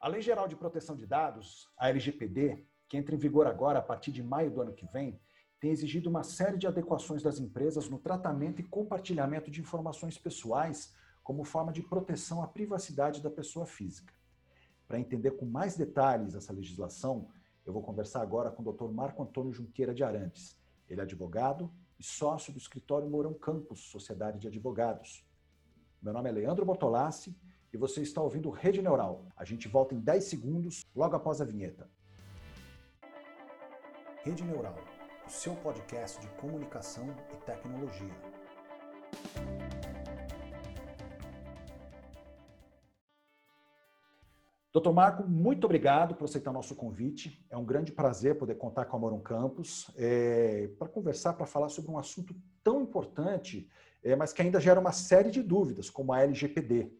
A Lei Geral de Proteção de Dados, a LGPD, que entra em vigor agora a partir de maio do ano que vem, tem exigido uma série de adequações das empresas no tratamento e compartilhamento de informações pessoais como forma de proteção à privacidade da pessoa física. Para entender com mais detalhes essa legislação, eu vou conversar agora com o Dr. Marco Antônio Junqueira de Arantes. Ele é advogado e sócio do escritório Mourão Campos, Sociedade de Advogados. Meu nome é Leandro Bortolassi e você está ouvindo Rede Neural. A gente volta em 10 segundos, logo após a vinheta. Rede Neural, o seu podcast de comunicação e tecnologia. Doutor Marco, muito obrigado por aceitar nosso convite. É um grande prazer poder contar com a Moron Campus é, para conversar, para falar sobre um assunto tão importante, é, mas que ainda gera uma série de dúvidas, como a LGPD.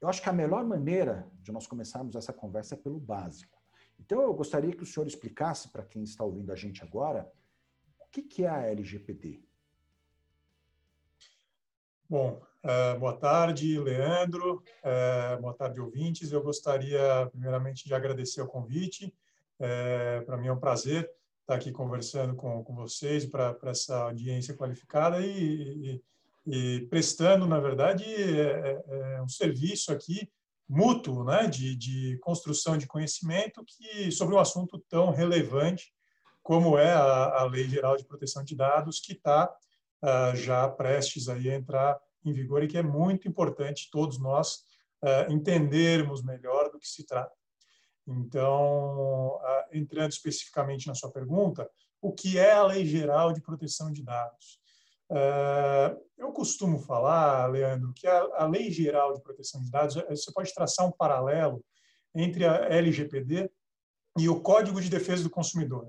Eu acho que a melhor maneira de nós começarmos essa conversa é pelo básico. Então, eu gostaria que o senhor explicasse para quem está ouvindo a gente agora o que é a LGPD. Bom, uh, boa tarde, Leandro. Uh, boa tarde, ouvintes. Eu gostaria, primeiramente, de agradecer o convite. Uh, para mim é um prazer estar aqui conversando com, vocês para essa audiência qualificada e, e prestando, na verdade, é, é, é um serviço aqui mútuo, né, de, de construção de conhecimento que sobre um assunto tão relevante como é a, a Lei Geral de Proteção de Dados, que está uh, já prestes aí a entrar em vigor e que é muito importante todos nós uh, entendermos melhor do que se trata. Então, uh, entrando especificamente na sua pergunta, o que é a Lei Geral de Proteção de Dados? Eu costumo falar, Leandro, que a, Lei Geral de Proteção de Dados, você pode traçar um paralelo entre a LGPD e o Código de Defesa do Consumidor.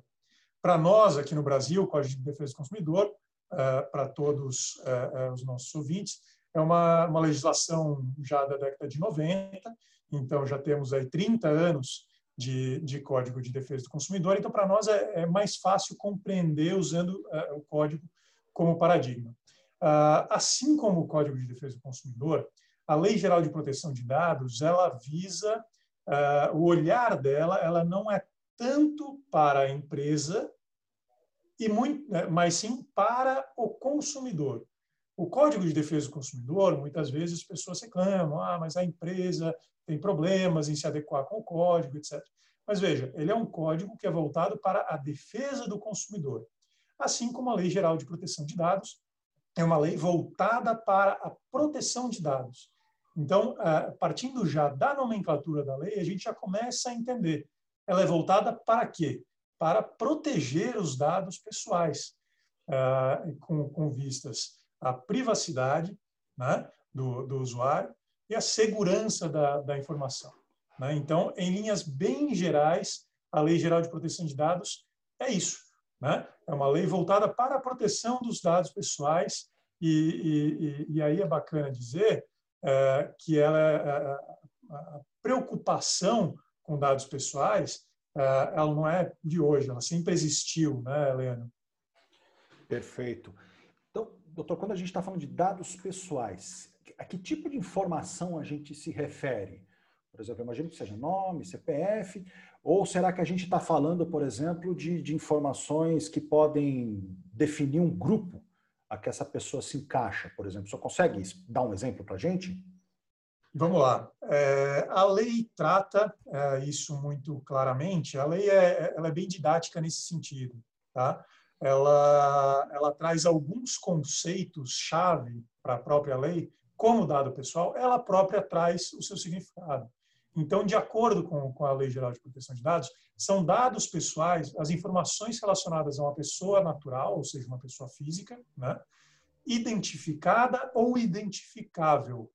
Para nós, aqui no Brasil, o Código de Defesa do Consumidor eh, para todos eh, eh, os nossos ouvintes. É uma, uma legislação já da década de 90, então já temos aí 30 anos de, de Código de Defesa do Consumidor, então para nós é, é, mais fácil compreender usando o código como paradigma. Ah, assim como o Código de Defesa do Consumidor, a Lei Geral de Proteção de Dados, ela visa, ah, o olhar dela, ela não é tanto para a empresa, e muito, né, mas sim para o consumidor. O Código de Defesa do Consumidor, muitas vezes as pessoas reclamam, ah, mas a empresa tem problemas em se adequar com o código, etc. Mas veja, ele é um código que é voltado para a defesa do consumidor, assim como a Lei Geral de Proteção de Dados é uma lei voltada para a proteção de dados. Então, partindo já da nomenclatura da lei, a gente já começa a entender. Ela é voltada para quê? para proteger os dados pessoais, com, com, vistas à privacidade né, do, do, usuário e à segurança da, da informação. Né? Então, em linhas bem gerais, a Lei Geral de Proteção de Dados é isso. Né? É uma lei voltada para a proteção dos dados pessoais e, e, e aí é bacana dizer uh, que ela, a, a preocupação com dados pessoais é, ela não é de hoje, ela sempre existiu, né, Helena? Perfeito. Então, doutor, quando a gente está falando de dados pessoais, a que tipo de informação a gente se refere? Por exemplo, imagino que seja nome, CPF, ou será que a gente está falando, por exemplo, de, de informações que podem definir um grupo a que essa pessoa se encaixa, por exemplo? Só consegue dar um exemplo para a gente? Vamos lá. É, a lei trata é, isso muito claramente. A lei é, ela é bem didática nesse sentido. Tá? Ela, ela traz alguns conceitos-chave para a própria lei, como dado pessoal, ela própria traz o seu significado. Então, de acordo com, com a Lei Geral de Proteção de Dados, são dados pessoais, as informações relacionadas a uma pessoa natural, ou seja, uma pessoa física, né? identificada ou identificável,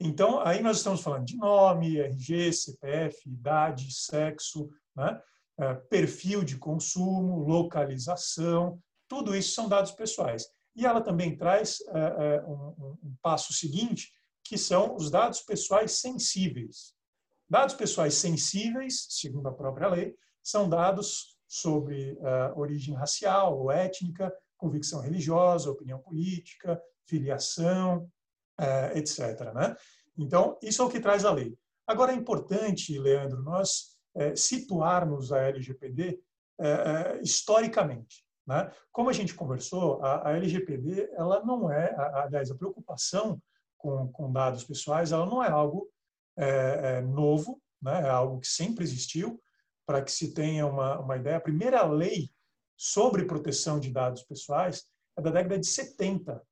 então, aí nós estamos falando de nome, RG, CPF, idade, sexo, né? É, perfil de consumo, localização, tudo isso são dados pessoais. E ela também traz é, é, um, um passo seguinte, que são os dados pessoais sensíveis. Dados pessoais sensíveis, segundo a própria lei, são dados sobre uh, origem racial ou étnica, convicção religiosa, opinião política, filiação, uh, etc. Né? Então, isso é o que traz a lei. Agora, é importante, Leandro, nós é, situarmos a LGPD historicamente. Né? Como a gente conversou, a, a LGPD, ela não é, a, aliás, a preocupação com, com, dados pessoais, ela não é algo é, é, novo, né? é algo que sempre existiu. Para que se tenha uma, uma ideia, a primeira lei sobre proteção de dados pessoais é da década de 70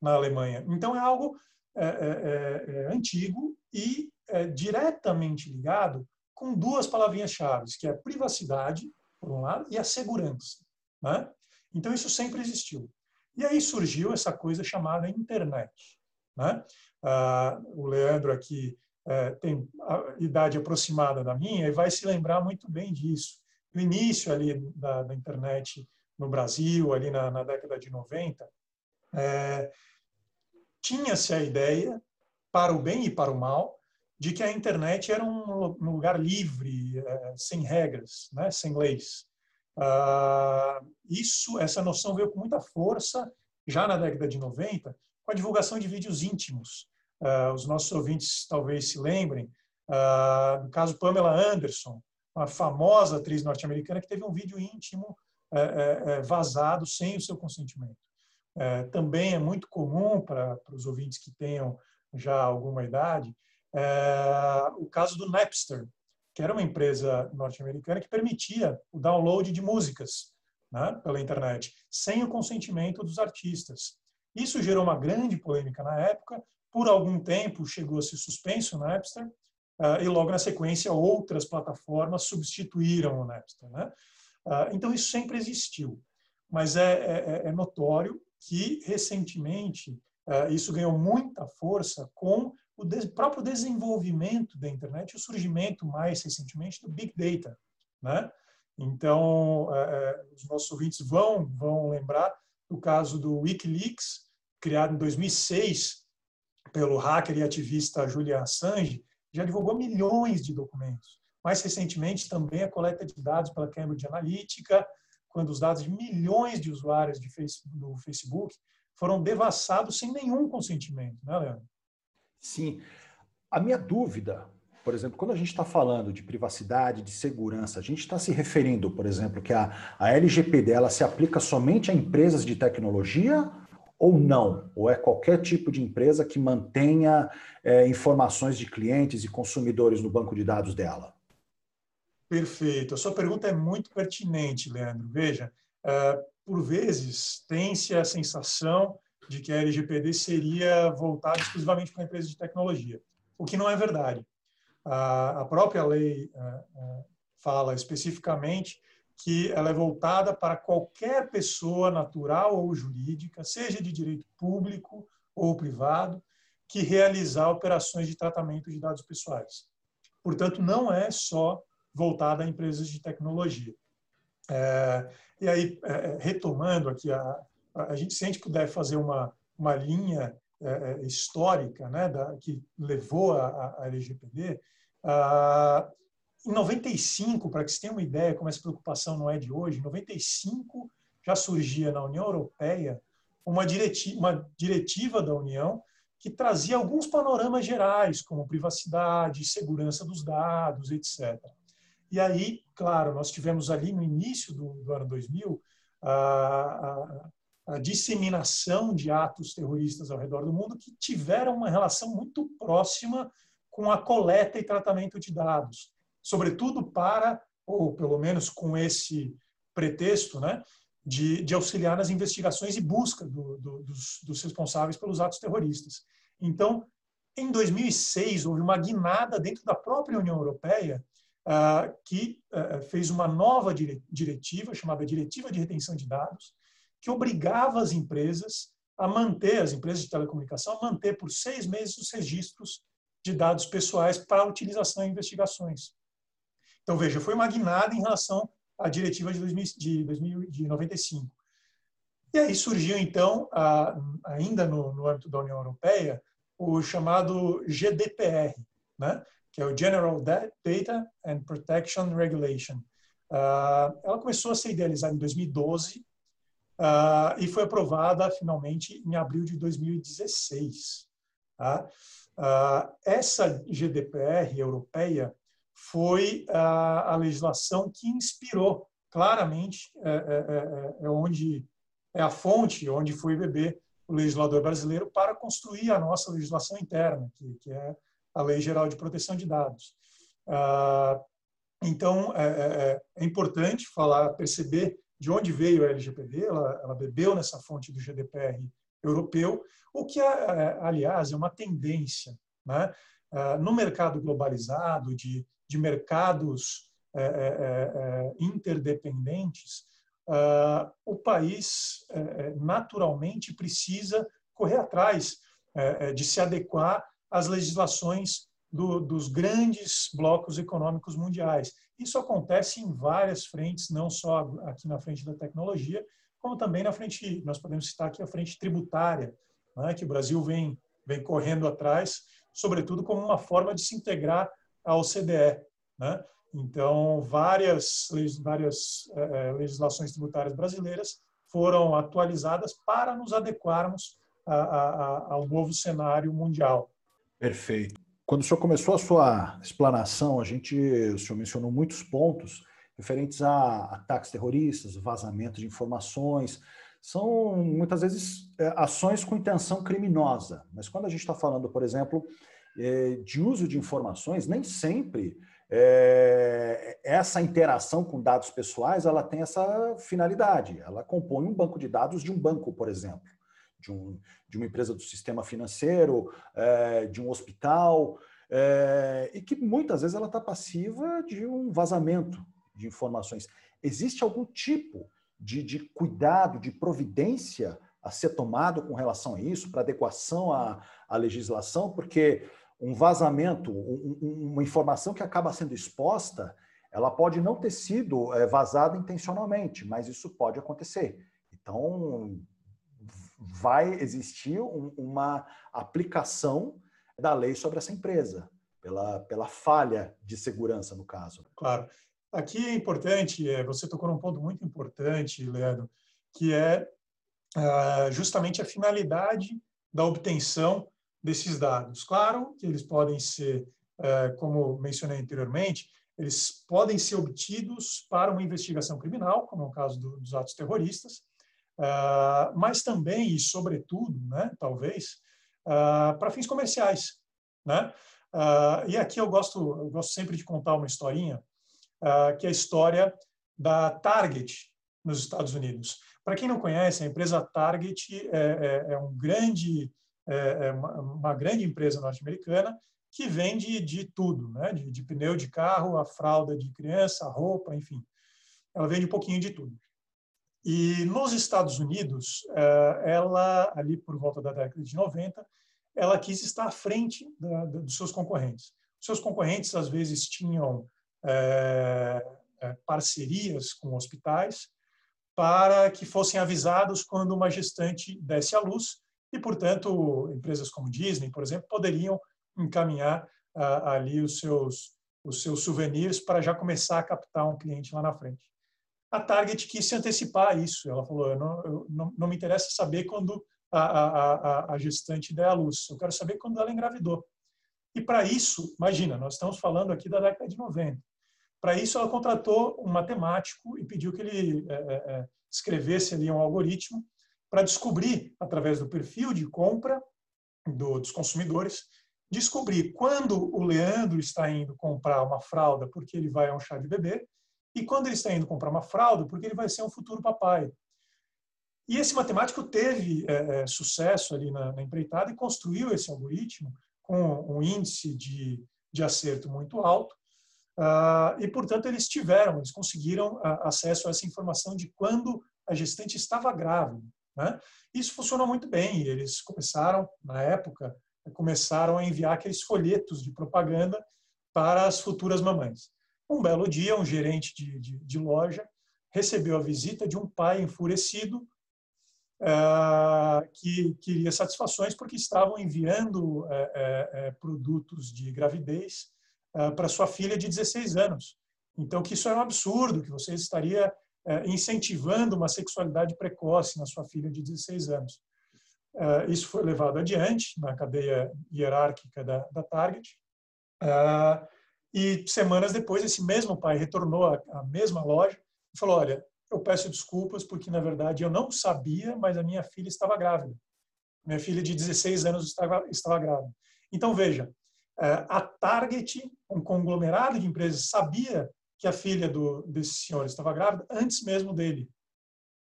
na Alemanha. Então, é algo é, é, é, antigo e diretamente ligado com duas palavrinhas-chave, que é a privacidade, por um lado, e a segurança. Né? Então, isso sempre existiu. E aí surgiu essa coisa chamada internet. Né? Ah, o Leandro aqui é, tem a idade aproximada da minha e vai se lembrar muito bem disso. No início ali da, da internet no Brasil, ali na, na década de 90, é, tinha-se a ideia, para o bem e para o mal, de que a internet era um, lugar livre, é, sem regras, né, sem leis. Ah, isso, essa noção veio com muita força já na década de 90, com a divulgação de vídeos íntimos. Ah, os nossos ouvintes talvez se lembrem ah, do caso Pamela Anderson, uma famosa atriz norte-americana que teve um vídeo íntimo é, vazado sem o seu consentimento. também é muito comum para, para os ouvintes que tenham já alguma idade o caso do Napster, que era uma empresa norte-americana que permitia o download de músicas né, pela internet, sem o consentimento dos artistas. Isso gerou uma grande polêmica na época. Por algum tempo chegou a ser suspenso o Napster, uh, e logo na sequência outras plataformas substituíram o Napster. Né? Uh, então isso sempre existiu, mas é, é, é, é notório que recentemente uh, isso ganhou muita força com o de, próprio desenvolvimento da internet e o surgimento mais recentemente do Big Data. Né? Então, os nossos ouvintes vão, vão lembrar do caso do Wikileaks, criado em 2006 pelo hacker e ativista Julian Assange, já divulgou milhões de documentos. Mais recentemente, também a coleta de dados pela Cambridge Analytica, quando os dados de milhões de usuários de Facebook, do Facebook foram devassados sem nenhum consentimento, né, Leandro? Sim. A minha dúvida, por exemplo, quando a gente está falando de privacidade, de segurança, a gente está se referindo, por exemplo, que a, a LGPD ela se aplica somente a empresas de tecnologia ou não? Ou é qualquer tipo de empresa que mantenha é, informações de clientes e consumidores no banco de dados dela? Perfeito. A sua pergunta é muito pertinente, Leandro. Veja, uh, por vezes tem-se a sensação de que a LGPD seria voltada exclusivamente para empresas de tecnologia, o que não é verdade. Uh, a própria lei uh, fala especificamente que ela é voltada para qualquer pessoa natural ou jurídica, seja de direito público ou privado, que realizar operações de tratamento de dados pessoais. Portanto, não é só voltada a empresas de tecnologia. É, e aí, é, retomando aqui, a, a gente, se a gente puder fazer uma, uma linha é, é histórica né, da, que levou a LGPD, a, em 95, para que você tenha uma ideia como essa preocupação não é de hoje, em 95 já surgia na União Europeia uma diretiva, uma diretiva da União que trazia alguns panoramas gerais, como privacidade, segurança dos dados, etc. E aí, claro, nós tivemos ali no início do, do ano 2000 a, a, a, disseminação de atos terroristas ao redor do mundo que tiveram uma relação muito próxima com a coleta e tratamento de dados sobretudo para, ou pelo menos com esse pretexto, né, de, de auxiliar nas investigações e busca do, do, dos, dos responsáveis pelos atos terroristas. Então, em 2006, houve uma guinada dentro da própria União Europeia uh, que uh, fez uma nova diretiva, chamada Diretiva de Retenção de Dados, que obrigava as empresas a manter, as empresas de telecomunicação, a manter por seis meses os registros de dados pessoais para utilização em investigações. Então, veja, foi uma guinada em relação à diretiva de, 2000, de, 2000, de 95. E aí surgiu, então, a, ainda no, no âmbito da União Europeia, o chamado GDPR, né? que é o General Data and Protection Regulation. Uh, ela começou a ser idealizada em 2012 uh, ah, e foi aprovada finalmente em abril de 2016. Tá? essa GDPR europeia foi a, a legislação que inspirou claramente é, é, é, é, onde é a fonte onde foi beber o legislador brasileiro para construir a nossa legislação interna, que, que é a Lei Geral de Proteção de Dados. Ah, então, é, é, é, importante falar, perceber de onde veio a LGPD, ela, ela bebeu nessa fonte do GDPR europeu, o que, aliás, é uma tendência. Né? Ah, no mercado globalizado, de, de mercados é, é, é, interdependentes, ah, o país naturalmente precisa correr atrás de se adequar às legislações do, dos grandes blocos econômicos mundiais. Isso acontece em várias frentes, não só aqui na frente da tecnologia, como também na frente, nós podemos citar aqui a frente tributária, né, que o Brasil vem, vem correndo atrás, sobretudo como uma forma de se integrar à OCDE. Né? Então, várias, várias é, legislações tributárias brasileiras foram atualizadas para nos adequarmos a, a, ao novo cenário mundial. Perfeito. Quando o senhor começou a sua explanação, a gente, o senhor mencionou muitos pontos referentes a ataques terroristas, vazamento de informações, são muitas vezes é, ações com intenção criminosa. Mas quando a gente está falando, por exemplo, de uso de informações, nem sempre é, essa interação com dados pessoais ela tem essa finalidade. Ela compõe um banco de dados de um banco, por exemplo, de, um, de uma empresa do sistema financeiro, é, de um hospital, é, e que muitas vezes ela está passiva de um vazamento de informações. Existe algum tipo de, de cuidado, de providência a ser tomado com relação a isso, para adequação à, à legislação? Porque um vazamento, um, uma informação que acaba sendo exposta, ela pode não ter sido é, vazada intencionalmente, mas isso pode acontecer. Então, vai existir um, uma aplicação da lei sobre essa empresa, pela, pela falha de segurança, no caso. Claro. Aqui é importante, é, você tocou num ponto muito importante, Leandro, que é ah, justamente a finalidade da obtenção desses dados. Claro que eles podem ser, é, como mencionei anteriormente, eles podem ser obtidos para uma investigação criminal, como é o caso dos atos terroristas, é, mas também e sobretudo, né, talvez, é, para fins comerciais, né? E aqui eu gosto, eu gosto sempre de contar uma historinha, que é a história da Target nos Estados Unidos. Para quem não conhece, a empresa Target é, é, é um grande é, é uma, uma grande empresa norte-americana que vende de tudo, né? De, de, pneu de carro, a fralda de criança, a roupa, enfim. Ela vende um pouquinho de tudo. E nos Estados Unidos, é, ela, ali por volta da década de 90, ela quis estar à frente da, da, dos seus concorrentes. Os seus concorrentes, às vezes, tinham é, é, parcerias com hospitais para que fossem avisados quando uma gestante desse à luz e, portanto, empresas como Disney, por exemplo, poderiam encaminhar ah, ali os seus, os seus souvenirs para já começar a captar um cliente lá na frente. A Target quis se antecipar a isso. Ela falou: eu não, eu não, não, me interessa saber quando a, a, a, a gestante der à luz, eu quero saber quando ela engravidou. E para isso, imagina, nós estamos falando aqui da década de 90. Para isso, ela contratou um matemático e pediu que ele é, é, escrevesse ali um algoritmo para descobrir, através do perfil de compra do, dos consumidores, descobrir quando o Leandro está indo comprar uma fralda porque ele vai a um chá de bebê e quando ele está indo comprar uma fralda porque ele vai ser um futuro papai. E esse matemático teve é, é sucesso ali na, na, empreitada e construiu esse algoritmo com um índice de, de acerto muito alto. Uh, e, portanto, eles tiveram, eles conseguiram uh, acesso a essa informação de quando a gestante estava grávida. Né? Isso funcionou muito bem eles começaram, na época, começaram a enviar aqueles folhetos de propaganda para as futuras mamães. Um belo dia, um gerente de, de, de loja recebeu a visita de um pai enfurecido uh, que queria satisfações porque estavam enviando uh, uh, produtos de gravidez para sua filha de 16 anos. Então, que isso era um absurdo, que você estaria incentivando uma sexualidade precoce na sua filha de 16 anos. uh, isso foi levado adiante na cadeia hierárquica da, da Target. Uh, e semanas depois, esse mesmo pai retornou à, à mesma loja e falou: Olha, eu peço desculpas porque, na verdade, eu não sabia, mas a minha filha estava grávida. Minha filha de 16 anos estava, estava grávida. Então, veja, a Target, um conglomerado de empresas, sabia que a filha do, desse senhor estava grávida antes mesmo dele.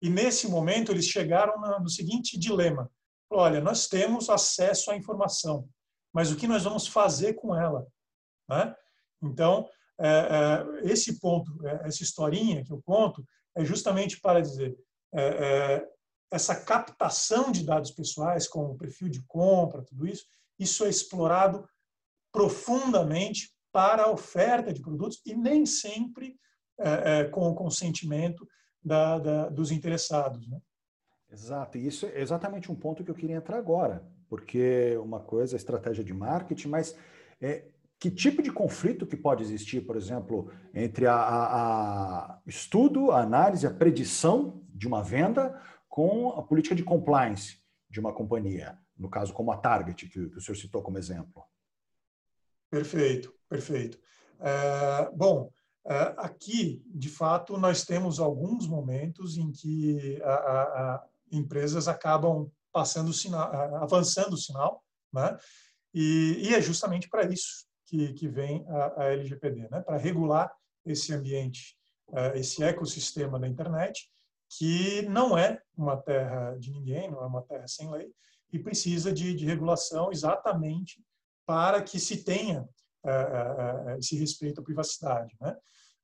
E nesse momento eles chegaram no seguinte dilema: olha, nós temos acesso à informação, mas o que nós vamos fazer com ela? Né? Então, é, é, esse ponto, é, essa historinha que eu conto, é justamente para dizer essa captação de dados pessoais, como perfil de compra, tudo isso, isso é explorado profundamente para a oferta de produtos e nem sempre é, é, com o consentimento da, da, dos interessados. Né? Exato, e isso é exatamente um ponto que eu queria entrar agora, porque uma coisa é estratégia de marketing, mas é, que tipo de conflito que pode existir, por exemplo, entre a, a, a estudo, a análise, a predição de uma venda com a política de compliance de uma companhia, no caso como a Target, que, que o senhor citou como exemplo? Perfeito, perfeito. É, bom, é, aqui, de fato, nós temos alguns momentos em que a, a, a empresas acabam passando sinal, avançando o sinal, né? E, e é justamente para isso que, que vem a, a LGPD, né? Para regular esse ambiente, é, esse ecossistema da internet, que não é uma terra de ninguém, não é uma terra sem lei, e precisa de, de regulação exatamente para que se tenha é, é, é, esse respeito à privacidade. Né?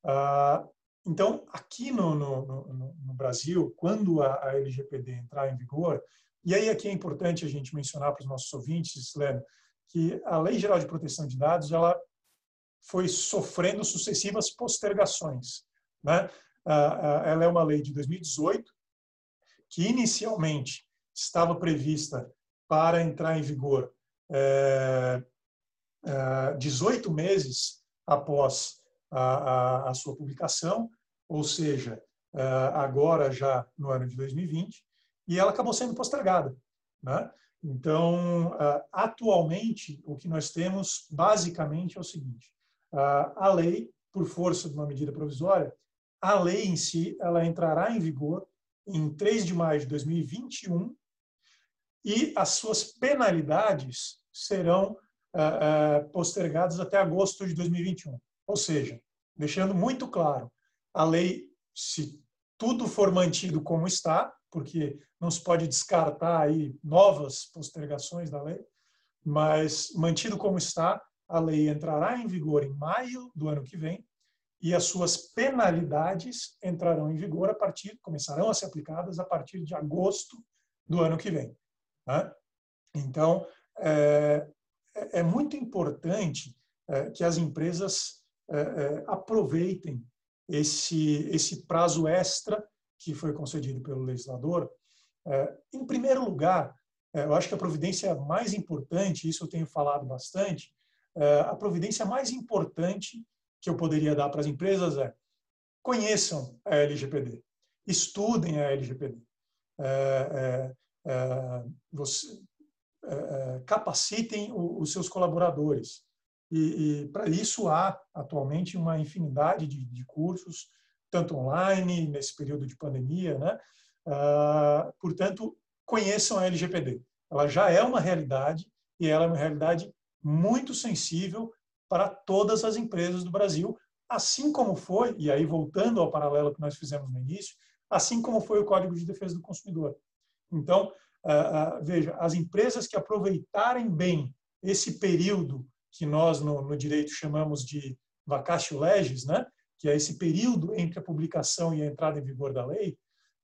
Ah, então, aqui no, no, no, Brasil, quando a, a, LGPD entrar em vigor, e aí aqui é importante a gente mencionar para os nossos ouvintes, Leno, que a Lei Geral de Proteção de Dados ela foi sofrendo sucessivas postergações. Né? Ah, ah, ela é uma lei de 2018 que inicialmente estava prevista para entrar em vigor é, 18 meses após a, a, a, sua publicação, ou seja, agora já no ano de 2020, e ela acabou sendo postergada. Né? Então, atualmente, o que nós temos basicamente é o seguinte: a lei, por força de uma medida provisória, a lei em si ela entrará em vigor em 3 de maio de 2021 e as suas penalidades serão uh, postergados até agosto de 2021. Ou seja, deixando muito claro, a lei, se tudo for mantido como está, porque não se pode descartar aí novas postergações da lei, mas mantido como está, a lei entrará em vigor em maio do ano que vem e as suas penalidades entrarão em vigor a partir, começarão a ser aplicadas a partir de agosto do ano que vem. Né? Então, é, é, é muito importante é, que as empresas é, aproveitem esse, esse prazo extra que foi concedido pelo legislador. Em primeiro lugar, eu acho que a providência mais importante, isso eu tenho falado bastante, a providência mais importante que eu poderia dar para as empresas é conheçam a LGPD, estudem a LGPD. É, é, é, você, é, é, capacitem os seus colaboradores. E, e para isso há atualmente uma infinidade de, de, cursos, tanto online, nesse período de pandemia. Né? Ah, portanto, conheçam a LGPD. Ela já é uma realidade e ela é uma realidade muito sensível para todas as empresas do Brasil, assim como foi, e aí voltando ao paralelo que nós fizemos no início, assim como foi o Código de Defesa do Consumidor. Então, uh, uh, veja, as empresas que aproveitarem bem esse período que nós no, no direito chamamos de vacatio legis, né, que é esse período entre a publicação e a entrada em vigor da lei,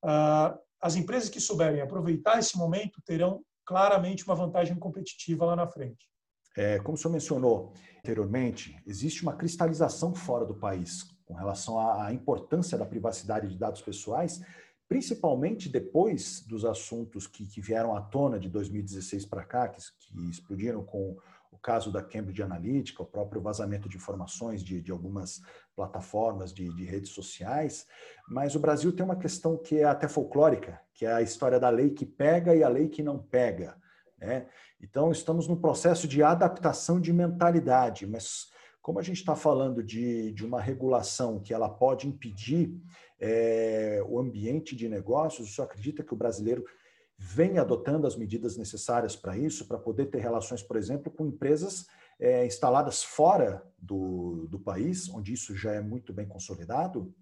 uh, as empresas que souberem aproveitar esse momento terão claramente uma vantagem competitiva lá na frente. É, como o senhor mencionou anteriormente, existe uma cristalização fora do país com relação à importância da privacidade de dados pessoais principalmente depois dos assuntos que, que vieram à tona de 2016 para cá, que, que, explodiram com o caso da Cambridge Analytica, o próprio vazamento de informações de, de algumas plataformas de, de, redes sociais, mas o Brasil tem uma questão que é até folclórica, que é a história da lei que pega e a lei que não pega. Né? Então, estamos no processo de adaptação de mentalidade, mas como a gente está falando de, de uma regulação que ela pode impedir é, o ambiente de negócios, o senhor acredita que o brasileiro vem adotando as medidas necessárias para isso, para poder ter relações, por exemplo, com empresas é, instaladas fora do, do país, onde isso já é muito bem consolidado?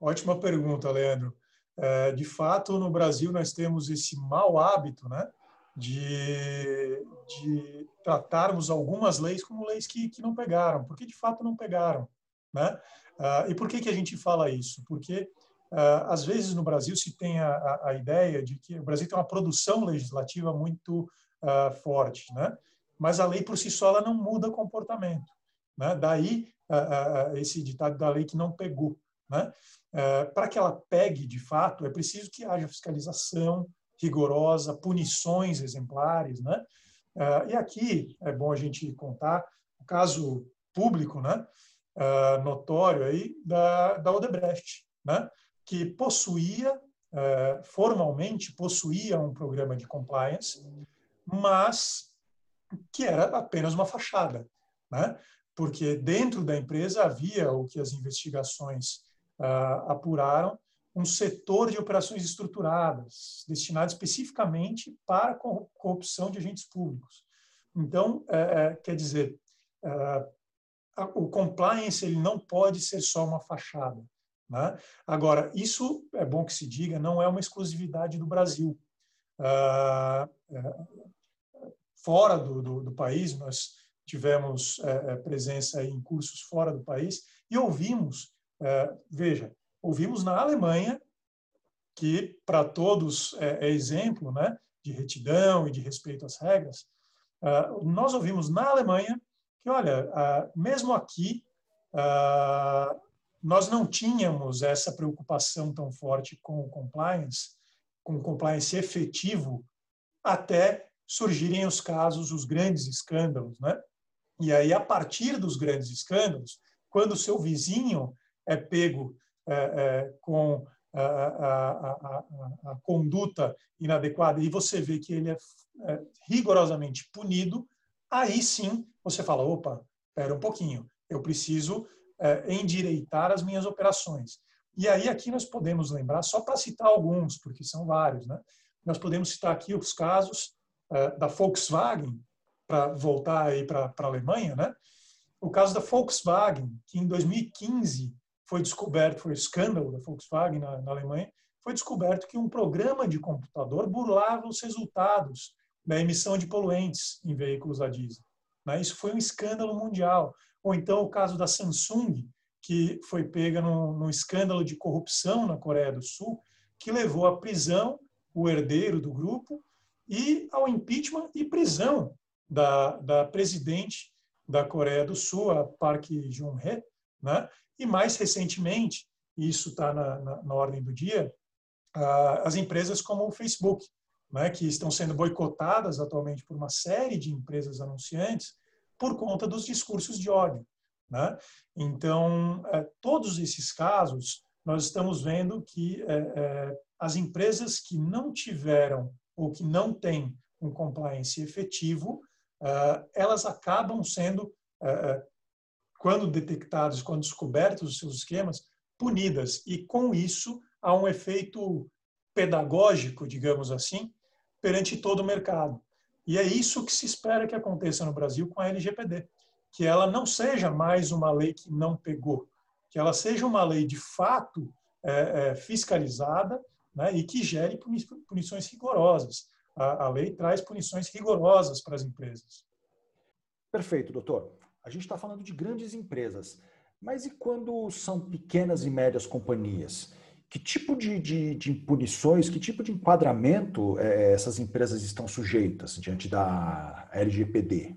Ótima pergunta, Leandro. É, de fato, no Brasil, nós temos esse mau hábito né, de, de tratarmos algumas leis como leis que, que não pegaram, porque de fato não pegaram. Né? Ah, e por que, que a gente fala isso? Porque Uh, às vezes no Brasil se tem a, a, a, ideia de que o Brasil tem uma produção legislativa muito uh, forte, né? mas a lei por si só ela não muda comportamento. Né? Daí uh, esse ditado da lei que não pegou. Né? Para que ela pegue de fato, é preciso que haja fiscalização rigorosa, punições exemplares. Né? e aqui é bom a gente contar o caso público, né? Notório aí da, da Odebrecht. Né? que possuía, eh, formalmente, possuía um programa de compliance, mas que era apenas uma fachada, né? porque dentro da empresa havia o que as investigações ah, apuraram, um setor de operações estruturadas, destinado especificamente para corrupção de agentes públicos. Então, é, quer dizer, é, o compliance ele não pode ser só uma fachada. Né? Agora, isso é bom que se diga, não é uma exclusividade do Brasil. Ah, é, fora do, do, do, país, nós tivemos é, é presença em cursos fora do país e ouvimos, veja, ouvimos na Alemanha, que para todos é, é, exemplo né, de retidão e de respeito às regras, ah, nós ouvimos na Alemanha que, olha, ah, mesmo aqui, ah, nós não tínhamos essa preocupação tão forte com o compliance, com o compliance efetivo, até surgirem os casos, os grandes escândalos, né? E aí, a partir dos grandes escândalos, quando o seu vizinho é pego é, é, com a, a, a, a, conduta inadequada e você vê que ele é, é rigorosamente punido, aí sim você fala, opa, espera um pouquinho, eu preciso é, endireitar as minhas operações. E aí aqui nós podemos lembrar, só para citar alguns, porque são vários, né? nós podemos citar aqui os casos é, da Volkswagen, para voltar aí para a Alemanha, né? o caso da Volkswagen, que em 2015 foi descoberto, foi o escândalo da Volkswagen na, na Alemanha, foi descoberto que um programa de computador burlava os resultados da emissão de poluentes em veículos a diesel. Né? Isso foi um escândalo mundial ou então o caso da Samsung, que foi pega num, num escândalo de corrupção na Coreia do Sul, que levou à prisão o herdeiro do grupo e ao impeachment e prisão da, da presidente da Coreia do Sul, a Park Geun-hye, né? e mais recentemente, isso está na, na, na, ordem do dia, as empresas como o Facebook, né? que estão sendo boicotadas atualmente por uma série de empresas anunciantes, por conta dos discursos de ódio. Né? Então, é, todos esses casos, nós estamos vendo que é, é, as empresas que não tiveram ou que não têm um compliance efetivo, elas acabam sendo, quando detectados, quando descobertos os seus esquemas, punidas. E com isso, há um efeito pedagógico, digamos assim, perante todo o mercado. E é isso que se espera que aconteça no Brasil com a LGPD, que ela não seja mais uma lei que não pegou, que ela seja uma lei de fato é, é, fiscalizada né, e que gere punições rigorosas. A, a lei traz punições rigorosas para as empresas. Perfeito, doutor. A gente está falando de grandes empresas, mas e quando são pequenas e médias companhias? Que tipo de, de, de punições, que tipo de enquadramento é, essas empresas estão sujeitas diante da LGPD?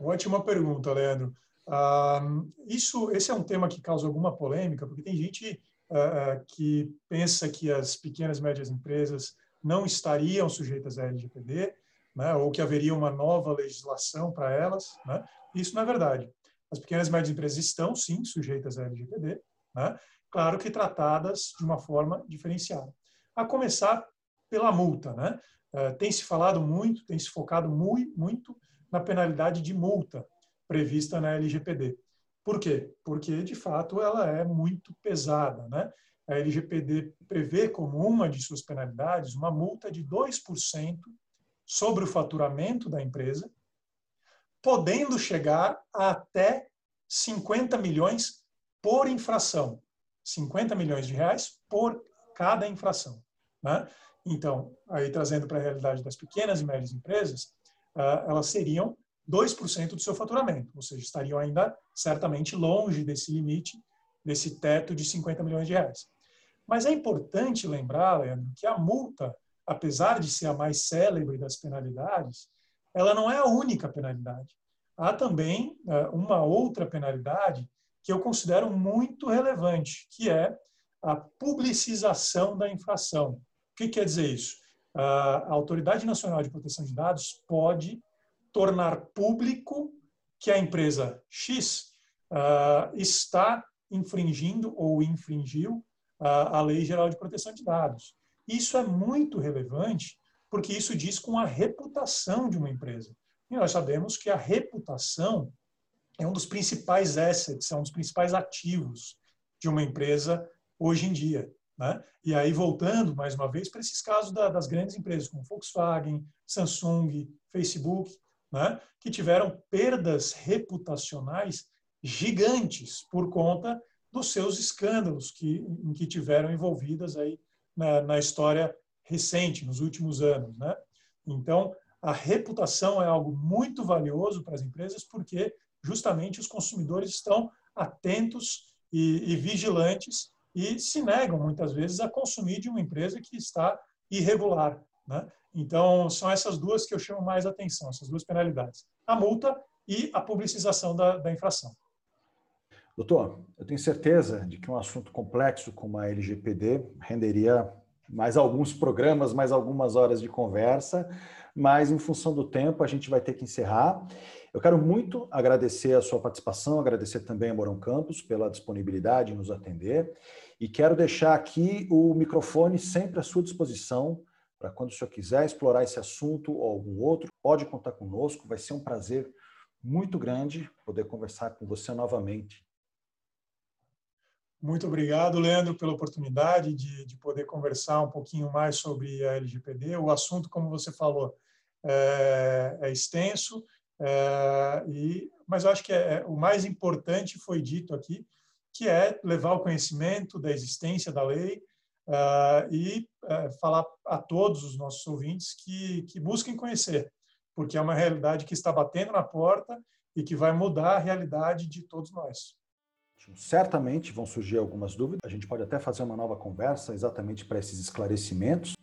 Ótima pergunta, Leandro. Ah, isso, esse é um tema que causa alguma polêmica, porque tem gente ah, que pensa que as pequenas e médias empresas não estariam sujeitas à LGPD, né, ou que haveria uma nova legislação para elas. Né? Isso não é verdade. As pequenas e médias empresas estão, sim, sujeitas à LGPD, né? Claro que tratadas de uma forma diferenciada. A começar pela multa. Né? Uh, tem se falado muito, tem se focado muito, muito na penalidade de multa prevista na LGPD. Por quê? Porque, de fato, ela é muito pesada. Né? A LGPD prevê como uma de suas penalidades uma multa de 2% sobre o faturamento da empresa, podendo chegar a até 50 milhões por infração. 50 milhões de reais por cada infração. Né? Então, aí trazendo para a realidade das pequenas e médias empresas, uh, elas seriam 2% do seu faturamento, ou seja, estariam ainda certamente longe desse limite, desse teto de 50 milhões de reais. Mas é importante lembrar, Leandro, que a multa, apesar de ser a mais célebre das penalidades, ela não é a única penalidade. Há também uh, uma outra penalidade que eu considero muito relevante, que é a publicização da infração. O que quer dizer isso? A Autoridade Nacional de Proteção de Dados pode tornar público que a empresa X está infringindo ou infringiu a Lei Geral de Proteção de Dados. Isso é muito relevante porque isso diz com a reputação de uma empresa. E nós sabemos que a reputação é um dos principais assets, é um dos principais ativos de uma empresa hoje em dia. Né? E aí, voltando mais uma vez para esses casos da, das grandes empresas como Volkswagen, Samsung, Facebook, né? que tiveram perdas reputacionais gigantes por conta dos seus escândalos que, em que tiveram envolvidas aí na, na história recente, nos últimos anos. Né? Então, a reputação é algo muito valioso para as empresas porque justamente os consumidores estão atentos e, e vigilantes e se negam muitas vezes a consumir de uma empresa que está irregular. Né? Então, são essas duas que eu chamo mais atenção, essas duas penalidades: a multa e a publicização da, da infração. Doutor, eu tenho certeza de que um assunto complexo como a LGPD renderia mais alguns programas, mais algumas horas de conversa, mas em função do tempo a gente vai ter que encerrar. Eu quero muito agradecer a sua participação, agradecer também a Morão Campos pela disponibilidade em nos atender e quero deixar aqui o microfone sempre à sua disposição para quando o senhor quiser explorar esse assunto ou algum outro, pode contar conosco, vai ser um prazer muito grande poder conversar com você novamente. Muito obrigado, Leandro, pela oportunidade de, de poder conversar um pouquinho mais sobre a LGPD. O assunto, como você falou, é, é extenso, é, e, mas eu acho que é, é, o mais importante foi dito aqui, que é levar o conhecimento da existência da lei uh, e uh, falar a todos os nossos ouvintes que, que busquem conhecer, porque é uma realidade que está batendo na porta e que vai mudar a realidade de todos nós. Certamente vão surgir algumas dúvidas, a gente pode até fazer uma nova conversa exatamente para esses esclarecimentos.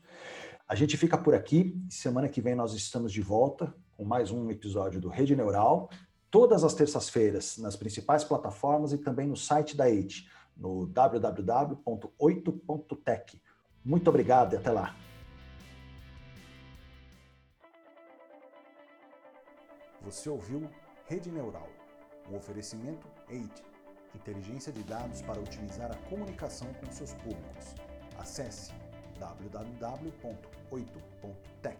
A gente fica por aqui. Semana que vem nós estamos de volta com mais um episódio do Rede Neural, todas as terças-feiras nas principais plataformas e também no site da EIT, no www.8.tech. Muito obrigado e até lá. Você ouviu Rede Neural, um oferecimento EIT, inteligência de dados para otimizar a comunicação com seus públicos. Acesse www.8.tech.